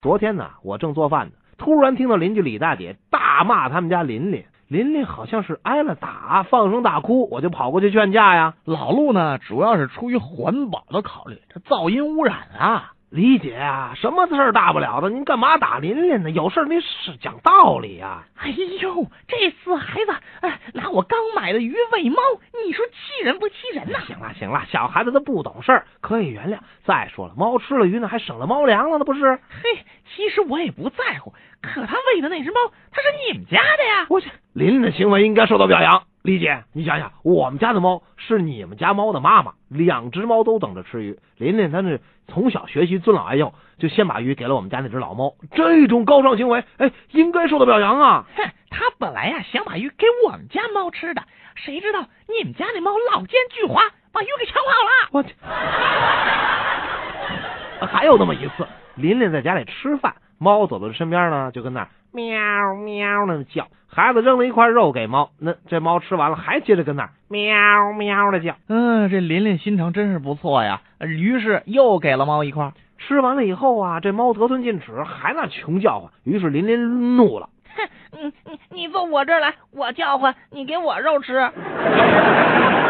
昨天呢，我正做饭呢，突然听到邻居李大姐大骂他们家琳琳，琳琳好像是挨了打，放声大哭，我就跑过去劝架呀。老陆呢，主要是出于环保的考虑，这噪音污染啊。李姐啊，什么事儿大不了的，您干嘛打琳琳呢？有事儿您是讲道理呀。哎呦，这死孩子，哎，拿我刚买的鱼喂猫，你说气人不气人呐？行了行了，小孩子他不懂事儿，可以原谅。再说了，猫吃了鱼呢，还省了猫粮了呢，不是？嘿，其实我也不在乎，可他喂的那只猫，它是你们家的呀。我去，琳琳的行为应该受到表扬。李姐，你想想，我们家的猫是你们家猫的妈妈，两只猫都等着吃鱼。琳琳她是从小学习尊老爱幼，就先把鱼给了我们家那只老猫，这种高尚行为，哎，应该受到表扬啊！哼，他本来呀想把鱼给我们家猫吃的，谁知道你们家那猫老奸巨猾，把鱼给抢跑了。我去，还有那么一次，琳琳在家里吃饭，猫走到身边呢，就跟那儿喵喵的叫。孩子扔了一块肉给猫，那这猫吃完了还接着跟那儿喵喵的叫。嗯，这琳琳心肠真是不错呀，于是又给了猫一块。吃完了以后啊，这猫得寸进尺，还那穷叫唤。于是琳琳怒了，哼，你你你坐我这儿来，我叫唤，你给我肉吃。